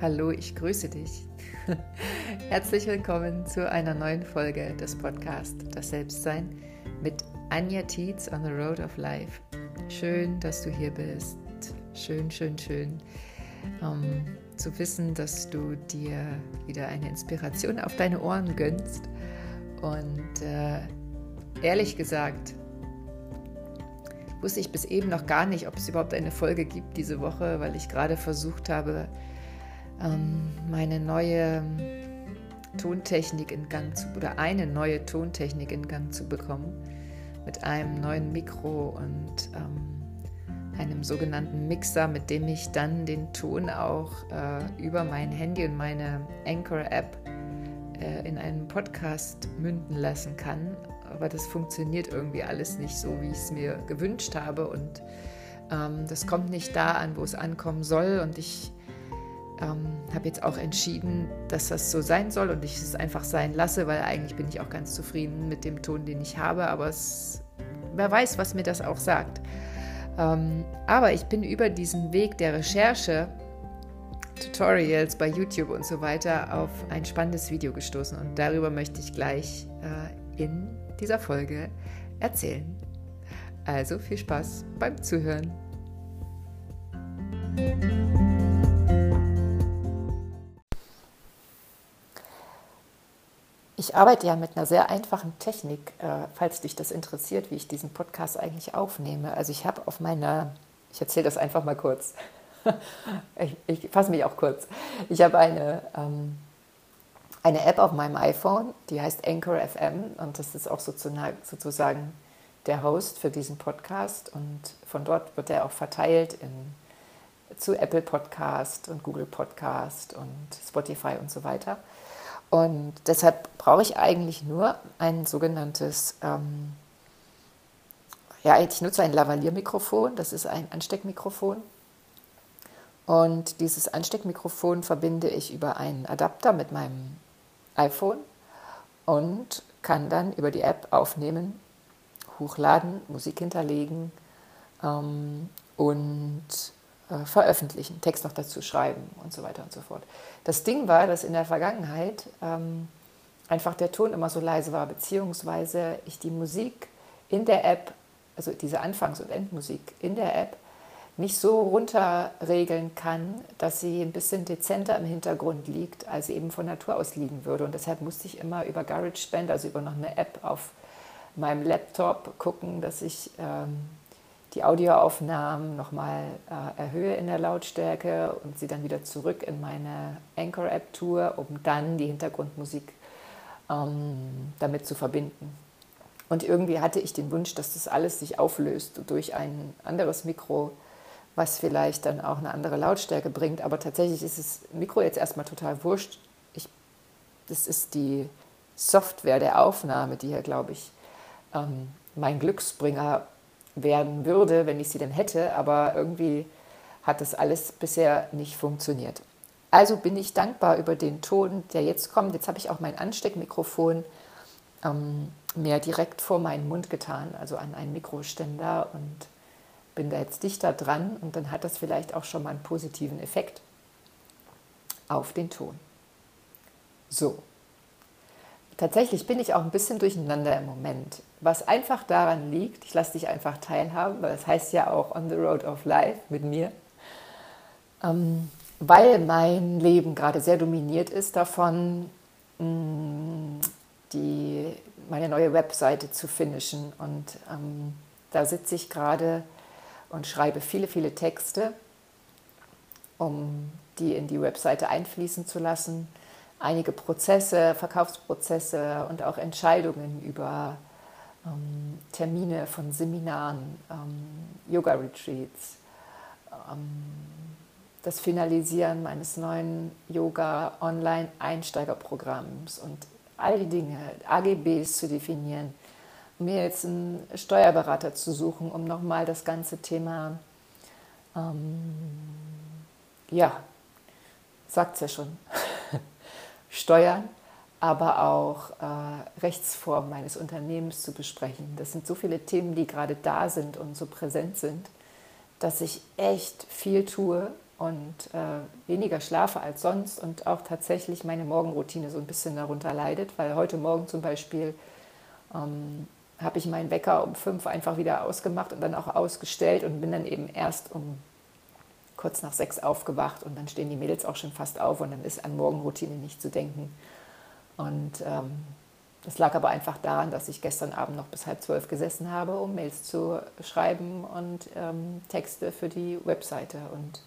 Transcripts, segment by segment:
Hallo, ich grüße dich. Herzlich willkommen zu einer neuen Folge des Podcasts Das Selbstsein mit Anja Tietz on the Road of Life. Schön, dass du hier bist. Schön, schön, schön ähm, zu wissen, dass du dir wieder eine Inspiration auf deine Ohren gönnst. Und äh, ehrlich gesagt, wusste ich bis eben noch gar nicht, ob es überhaupt eine Folge gibt diese Woche, weil ich gerade versucht habe, meine neue Tontechnik in Gang zu oder eine neue Tontechnik in Gang zu bekommen mit einem neuen Mikro und ähm, einem sogenannten Mixer, mit dem ich dann den Ton auch äh, über mein Handy und meine Anchor-App äh, in einen Podcast münden lassen kann. Aber das funktioniert irgendwie alles nicht so, wie ich es mir gewünscht habe und ähm, das kommt nicht da an, wo es ankommen soll und ich ähm, habe jetzt auch entschieden, dass das so sein soll und ich es einfach sein lasse, weil eigentlich bin ich auch ganz zufrieden mit dem Ton, den ich habe, aber es, wer weiß, was mir das auch sagt. Ähm, aber ich bin über diesen Weg der Recherche, Tutorials bei YouTube und so weiter auf ein spannendes Video gestoßen und darüber möchte ich gleich äh, in dieser Folge erzählen. Also viel Spaß beim Zuhören. Ich arbeite ja mit einer sehr einfachen Technik, äh, falls dich das interessiert, wie ich diesen Podcast eigentlich aufnehme. Also ich habe auf meiner, ich erzähle das einfach mal kurz. ich, ich fasse mich auch kurz. Ich habe eine, ähm, eine App auf meinem iPhone, die heißt Anchor FM und das ist auch sozusagen der Host für diesen Podcast und von dort wird er auch verteilt in, zu Apple Podcast und Google Podcast und Spotify und so weiter. Und deshalb brauche ich eigentlich nur ein sogenanntes, ähm, ja, ich nutze ein Lavalier-Mikrofon, das ist ein Ansteckmikrofon. Und dieses Ansteckmikrofon verbinde ich über einen Adapter mit meinem iPhone und kann dann über die App aufnehmen, hochladen, Musik hinterlegen ähm, und äh, veröffentlichen, Text noch dazu schreiben und so weiter und so fort. Das Ding war, dass in der Vergangenheit ähm, einfach der Ton immer so leise war, beziehungsweise ich die Musik in der App, also diese Anfangs- und Endmusik in der App, nicht so runterregeln kann, dass sie ein bisschen dezenter im Hintergrund liegt, als sie eben von Natur aus liegen würde. Und deshalb musste ich immer über GarageBand, also über noch eine App auf meinem Laptop gucken, dass ich ähm, die Audioaufnahmen nochmal äh, erhöhe in der Lautstärke und sie dann wieder zurück in meine Anchor-App tue, um dann die Hintergrundmusik ähm, damit zu verbinden. Und irgendwie hatte ich den Wunsch, dass das alles sich auflöst durch ein anderes Mikro, was vielleicht dann auch eine andere Lautstärke bringt. Aber tatsächlich ist das Mikro jetzt erstmal total wurscht. Ich, das ist die Software der Aufnahme, die hier, glaube ich, ähm, mein Glücksbringer werden würde, wenn ich sie denn hätte, aber irgendwie hat das alles bisher nicht funktioniert. Also bin ich dankbar über den Ton, der jetzt kommt. Jetzt habe ich auch mein Ansteckmikrofon ähm, mehr direkt vor meinen Mund getan, also an einen Mikroständer und bin da jetzt dichter dran und dann hat das vielleicht auch schon mal einen positiven Effekt auf den Ton. So, Tatsächlich bin ich auch ein bisschen durcheinander im Moment, was einfach daran liegt, ich lasse dich einfach teilhaben, weil das heißt ja auch On the Road of Life mit mir, ähm, weil mein Leben gerade sehr dominiert ist davon, mh, mm, die, meine neue Webseite zu finishen. Und ähm, da sitze ich gerade und schreibe viele, viele Texte, um die in die Webseite einfließen zu lassen einige Prozesse, Verkaufsprozesse und auch Entscheidungen über ähm, Termine von Seminaren, ähm, Yoga-Retreats, ähm, das Finalisieren meines neuen Yoga-Online-Einsteigerprogramms und all die Dinge, AGBs zu definieren, mir jetzt einen Steuerberater zu suchen, um nochmal das ganze Thema, ähm, ja, sagt es ja schon, Steuern, aber auch äh, Rechtsformen meines Unternehmens zu besprechen. Das sind so viele Themen, die gerade da sind und so präsent sind, dass ich echt viel tue und äh, weniger schlafe als sonst und auch tatsächlich meine Morgenroutine so ein bisschen darunter leidet, weil heute Morgen zum Beispiel ähm, habe ich meinen Wecker um fünf einfach wieder ausgemacht und dann auch ausgestellt und bin dann eben erst um kurz nach sechs aufgewacht und dann stehen die Mädels auch schon fast auf und dann ist an Morgenroutine nicht zu denken. Und ähm, das lag aber einfach daran, dass ich gestern Abend noch bis halb zwölf gesessen habe, um Mails zu schreiben und ähm, Texte für die Webseite. Und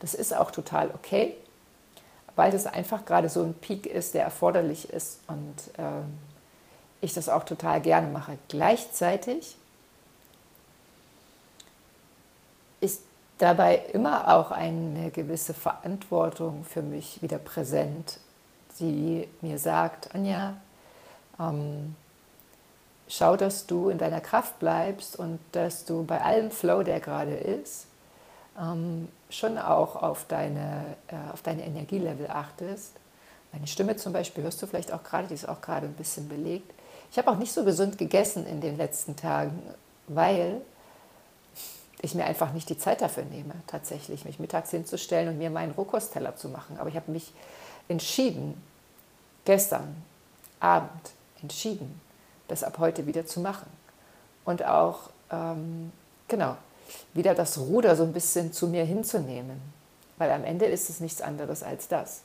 das ist auch total okay, weil das einfach gerade so ein Peak ist, der erforderlich ist und ähm, ich das auch total gerne mache. Gleichzeitig ist dabei immer auch eine gewisse Verantwortung für mich wieder präsent, die mir sagt, Anja, ähm, schau, dass du in deiner Kraft bleibst und dass du bei allem Flow, der gerade ist, ähm, schon auch auf deine, äh, auf deine Energielevel achtest. Meine Stimme zum Beispiel hörst du vielleicht auch gerade, die ist auch gerade ein bisschen belegt. Ich habe auch nicht so gesund gegessen in den letzten Tagen, weil ich mir einfach nicht die Zeit dafür nehme, tatsächlich mich mittags hinzustellen und mir meinen Rohkosteller zu machen. Aber ich habe mich entschieden, gestern Abend entschieden, das ab heute wieder zu machen. Und auch, ähm, genau, wieder das Ruder so ein bisschen zu mir hinzunehmen. Weil am Ende ist es nichts anderes als das.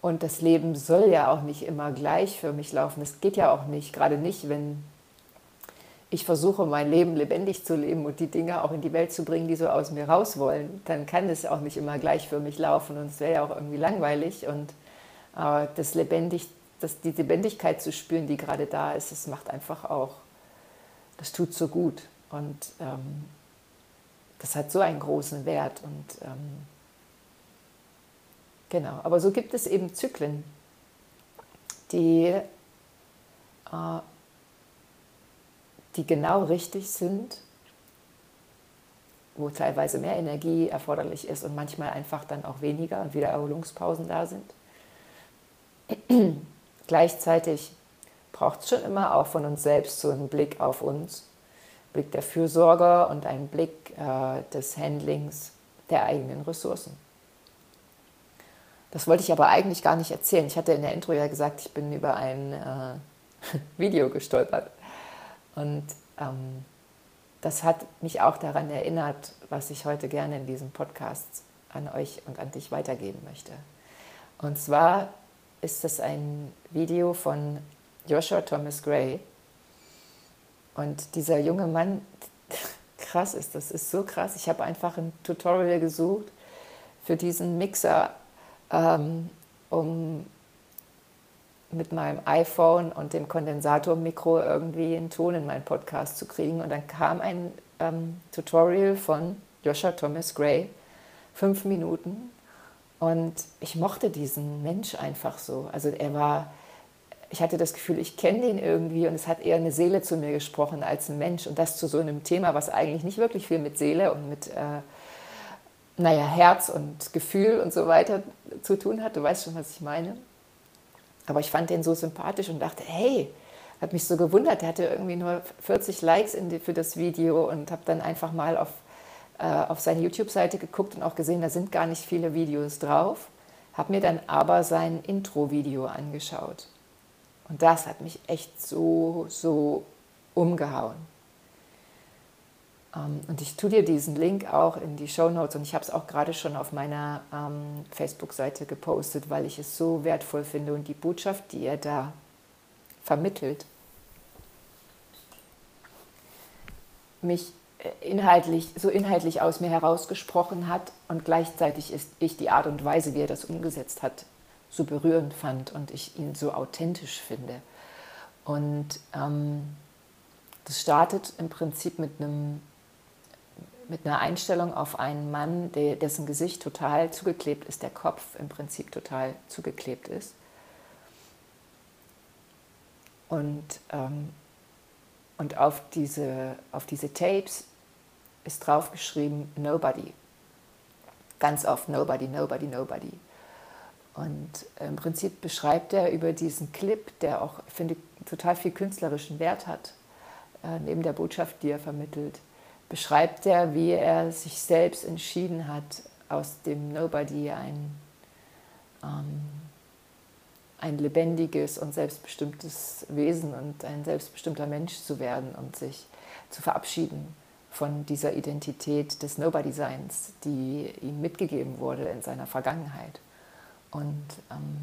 Und das Leben soll ja auch nicht immer gleich für mich laufen. Es geht ja auch nicht, gerade nicht, wenn ich versuche, mein Leben lebendig zu leben und die Dinge auch in die Welt zu bringen, die so aus mir raus wollen, dann kann es auch nicht immer gleich für mich laufen und es wäre ja auch irgendwie langweilig. Und äh, das lebendig, das, die Lebendigkeit zu spüren, die gerade da ist, das macht einfach auch, das tut so gut. Und ähm, das hat so einen großen Wert. Und ähm, genau, aber so gibt es eben Zyklen, die äh, die genau richtig sind, wo teilweise mehr Energie erforderlich ist und manchmal einfach dann auch weniger und wieder Erholungspausen da sind. Gleichzeitig braucht es schon immer auch von uns selbst so einen Blick auf uns, Blick der Fürsorge und einen Blick äh, des Handlings der eigenen Ressourcen. Das wollte ich aber eigentlich gar nicht erzählen. Ich hatte in der Intro ja gesagt, ich bin über ein äh, Video gestolpert und ähm, das hat mich auch daran erinnert, was ich heute gerne in diesem Podcast an euch und an dich weitergeben möchte. Und zwar ist das ein Video von Joshua Thomas Gray. Und dieser junge Mann, krass ist das, ist so krass. Ich habe einfach ein Tutorial gesucht für diesen Mixer, ähm, um mit meinem iPhone und dem Kondensatormikro irgendwie einen Ton in meinen Podcast zu kriegen. Und dann kam ein ähm, Tutorial von Joshua Thomas Gray, fünf Minuten. Und ich mochte diesen Mensch einfach so. Also er war, ich hatte das Gefühl, ich kenne den irgendwie und es hat eher eine Seele zu mir gesprochen als ein Mensch. Und das zu so einem Thema, was eigentlich nicht wirklich viel mit Seele und mit, äh, naja, Herz und Gefühl und so weiter zu tun hat. Du weißt schon, was ich meine. Aber ich fand den so sympathisch und dachte, hey, hat mich so gewundert, der hatte irgendwie nur 40 Likes die, für das Video und habe dann einfach mal auf, äh, auf seine YouTube-Seite geguckt und auch gesehen, da sind gar nicht viele Videos drauf. Habe mir dann aber sein Intro-Video angeschaut. Und das hat mich echt so, so umgehauen. Ähm, und ich tue dir diesen Link auch in die Show Notes und ich habe es auch gerade schon auf meiner ähm, Facebook-Seite gepostet, weil ich es so wertvoll finde und die Botschaft, die er da vermittelt, mich äh, inhaltlich, so inhaltlich aus mir herausgesprochen hat und gleichzeitig ist ich die Art und Weise, wie er das umgesetzt hat, so berührend fand und ich ihn so authentisch finde. Und ähm, das startet im Prinzip mit einem mit einer Einstellung auf einen Mann, dessen Gesicht total zugeklebt ist, der Kopf im Prinzip total zugeklebt ist. Und, ähm, und auf, diese, auf diese Tapes ist draufgeschrieben Nobody. Ganz oft Nobody, Nobody, Nobody. Und im Prinzip beschreibt er über diesen Clip, der auch, finde ich, total viel künstlerischen Wert hat, äh, neben der Botschaft, die er vermittelt, beschreibt er, wie er sich selbst entschieden hat, aus dem Nobody ein, ähm, ein lebendiges und selbstbestimmtes Wesen und ein selbstbestimmter Mensch zu werden und sich zu verabschieden von dieser Identität des Nobody-Seins, die ihm mitgegeben wurde in seiner Vergangenheit. Und, ähm,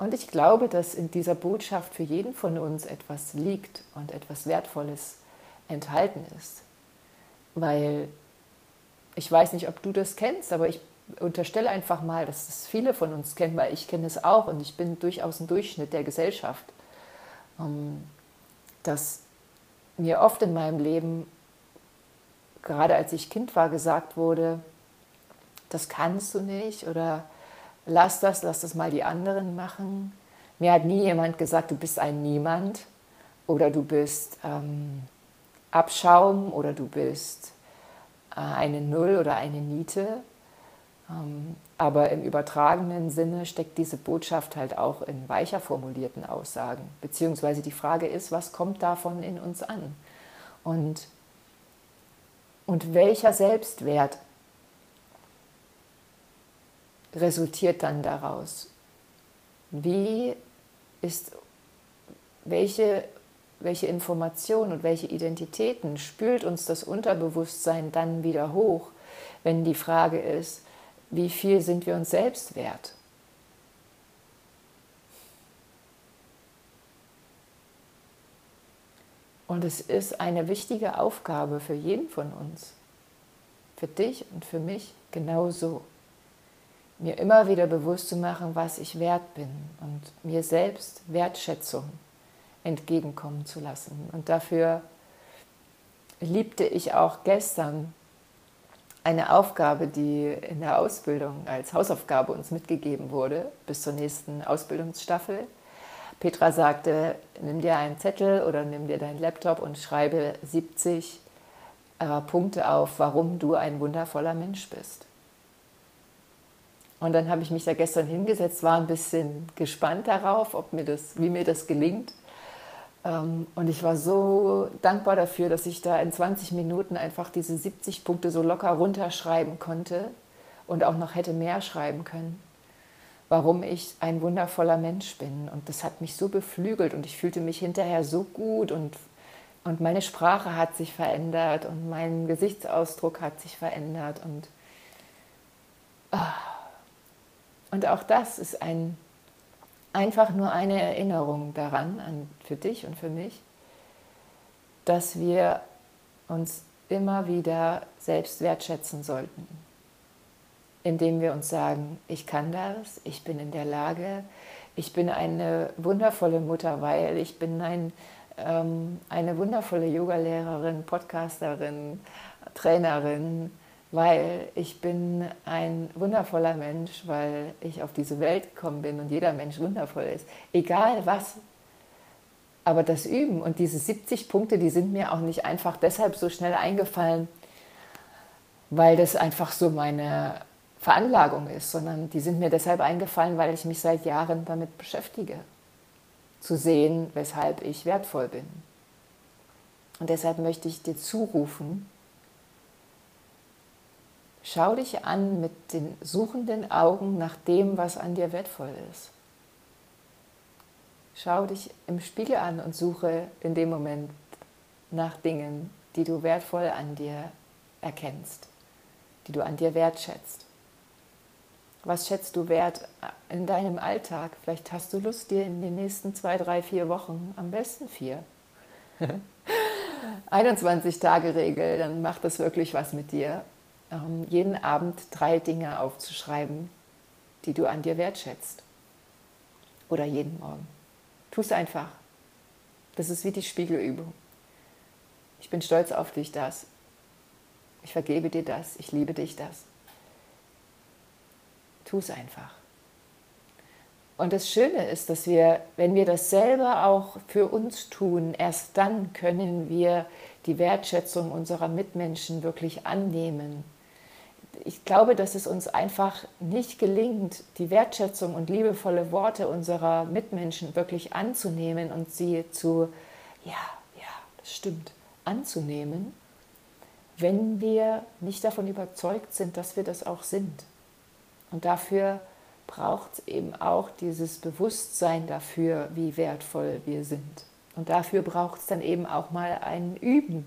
und ich glaube, dass in dieser Botschaft für jeden von uns etwas liegt und etwas Wertvolles enthalten ist. Weil ich weiß nicht, ob du das kennst, aber ich unterstelle einfach mal, dass es viele von uns kennen, weil ich kenne es auch und ich bin durchaus ein Durchschnitt der Gesellschaft, ähm, dass mir oft in meinem Leben, gerade als ich Kind war, gesagt wurde, das kannst du nicht oder lass das, lass das mal die anderen machen. Mir hat nie jemand gesagt, du bist ein Niemand oder du bist ähm, Abschaum oder du bist äh, eine Null oder eine Niete. Ähm, aber im übertragenen Sinne steckt diese Botschaft halt auch in weicher formulierten Aussagen. Beziehungsweise die Frage ist, was kommt davon in uns an? Und, und welcher Selbstwert resultiert dann daraus? Wie ist, welche, welche Informationen und welche Identitäten spült uns das Unterbewusstsein dann wieder hoch, wenn die Frage ist, wie viel sind wir uns selbst wert? Und es ist eine wichtige Aufgabe für jeden von uns, für dich und für mich genauso, mir immer wieder bewusst zu machen, was ich wert bin und mir selbst Wertschätzung entgegenkommen zu lassen. Und dafür liebte ich auch gestern eine Aufgabe, die in der Ausbildung als Hausaufgabe uns mitgegeben wurde, bis zur nächsten Ausbildungsstaffel. Petra sagte, nimm dir einen Zettel oder nimm dir deinen Laptop und schreibe 70 äh, Punkte auf, warum du ein wundervoller Mensch bist. Und dann habe ich mich da gestern hingesetzt, war ein bisschen gespannt darauf, ob mir das, wie mir das gelingt. Ähm, und ich war so dankbar dafür, dass ich da in 20 Minuten einfach diese 70 Punkte so locker runterschreiben konnte und auch noch hätte mehr schreiben können, warum ich ein wundervoller Mensch bin. Und das hat mich so beflügelt und ich fühlte mich hinterher so gut und, und meine Sprache hat sich verändert und mein Gesichtsausdruck hat sich verändert. Und, ah. Und auch das ist ein einfach nur eine Erinnerung daran, an, für dich und für mich, dass wir uns immer wieder selbst wertschätzen sollten, indem wir uns sagen, ich kann das, ich bin in der Lage, ich bin eine wundervolle Mutter, weil ich bin ein, ähm, eine wundervolle Yogalehrerin, Podcasterin, Trainerin, weil ich bin ein wundervoller Mensch, weil ich auf diese Welt gekommen bin und jeder Mensch wundervoll ist. Egal was. Aber das Üben und diese 70 Punkte, die sind mir auch nicht einfach deshalb so schnell eingefallen, weil das einfach so meine Veranlagung ist, sondern die sind mir deshalb eingefallen, weil ich mich seit Jahren damit beschäftige, zu sehen, weshalb ich wertvoll bin. Und deshalb möchte ich dir zurufen, Schau dich an mit den suchenden Augen nach dem, was an dir wertvoll ist. Schau dich im Spiegel an und suche in dem Moment nach Dingen, die du wertvoll an dir erkennst, die du an dir wertschätzt. Was schätzt du wert in deinem Alltag? Vielleicht hast du Lust, dir in den nächsten zwei, drei, vier Wochen, am besten vier, 21-Tage-Regel, dann macht das wirklich was mit dir jeden Abend drei Dinge aufzuschreiben, die du an dir wertschätzt. Oder jeden Morgen. Tu es einfach. Das ist wie die Spiegelübung. Ich bin stolz auf dich, das. Ich vergebe dir das. Ich liebe dich, das. Tu es einfach. Und das Schöne ist, dass wir, wenn wir das selber auch für uns tun, erst dann können wir die Wertschätzung unserer Mitmenschen wirklich annehmen ich glaube, dass es uns einfach nicht gelingt, die Wertschätzung und liebevolle Worte unserer Mitmenschen wirklich anzunehmen und sie zu, ja, ja, das stimmt, anzunehmen, wenn wir nicht davon überzeugt sind, dass wir das auch sind. Und dafür braucht es eben auch dieses Bewusstsein dafür, wie wertvoll wir sind. Und dafür braucht es dann eben auch mal ein Üben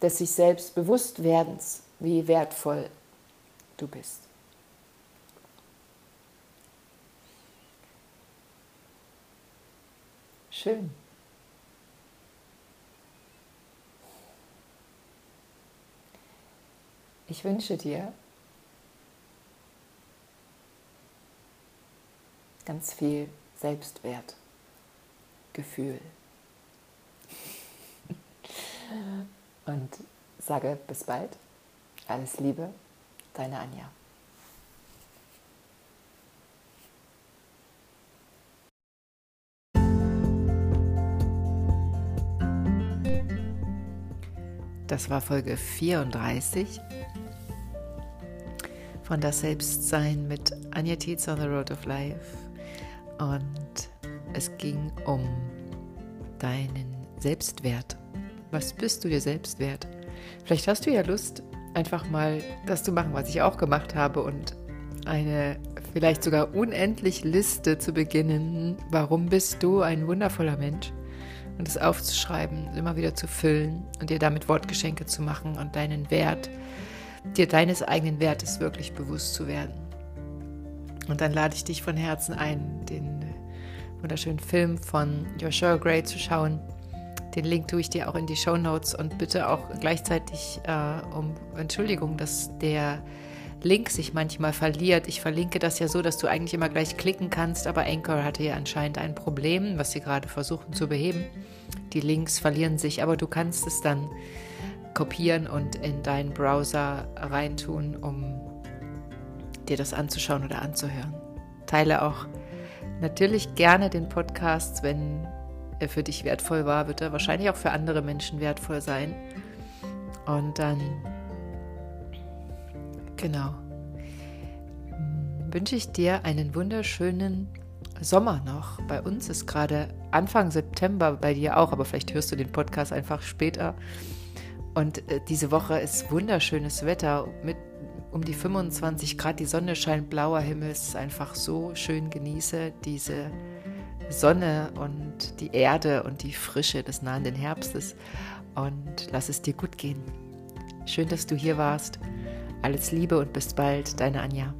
des sich selbst Bewusstwerdens, wie wertvoll du bist. Schön. Ich wünsche dir ganz viel Selbstwertgefühl. Und sage bis bald. Alles Liebe, deine Anja. Das war Folge 34 von Das Selbstsein mit Anja Tietz on the Road of Life. Und es ging um deinen Selbstwert. Was bist du dir selbst wert? Vielleicht hast du ja Lust, einfach mal das zu machen, was ich auch gemacht habe und eine vielleicht sogar unendlich Liste zu beginnen. Warum bist du ein wundervoller Mensch? Und es aufzuschreiben, immer wieder zu füllen und dir damit Wortgeschenke zu machen und deinen Wert, dir deines eigenen Wertes wirklich bewusst zu werden. Und dann lade ich dich von Herzen ein, den wunderschönen Film von Joshua Gray zu schauen. Den Link tue ich dir auch in die Show Notes und bitte auch gleichzeitig äh, um Entschuldigung, dass der Link sich manchmal verliert. Ich verlinke das ja so, dass du eigentlich immer gleich klicken kannst, aber Anchor hatte ja anscheinend ein Problem, was sie gerade versuchen zu beheben. Die Links verlieren sich, aber du kannst es dann kopieren und in deinen Browser reintun, um dir das anzuschauen oder anzuhören. Teile auch natürlich gerne den Podcast, wenn er für dich wertvoll war, wird er wahrscheinlich auch für andere Menschen wertvoll sein. Und dann, genau, wünsche ich dir einen wunderschönen Sommer noch. Bei uns ist gerade Anfang September, bei dir auch, aber vielleicht hörst du den Podcast einfach später. Und äh, diese Woche ist wunderschönes Wetter mit um die 25 Grad, die Sonne scheint, blauer Himmel, es ist einfach so schön. Genieße diese Sonne und die Erde und die Frische des nahenden Herbstes und lass es dir gut gehen. Schön, dass du hier warst. Alles Liebe und bis bald, deine Anja.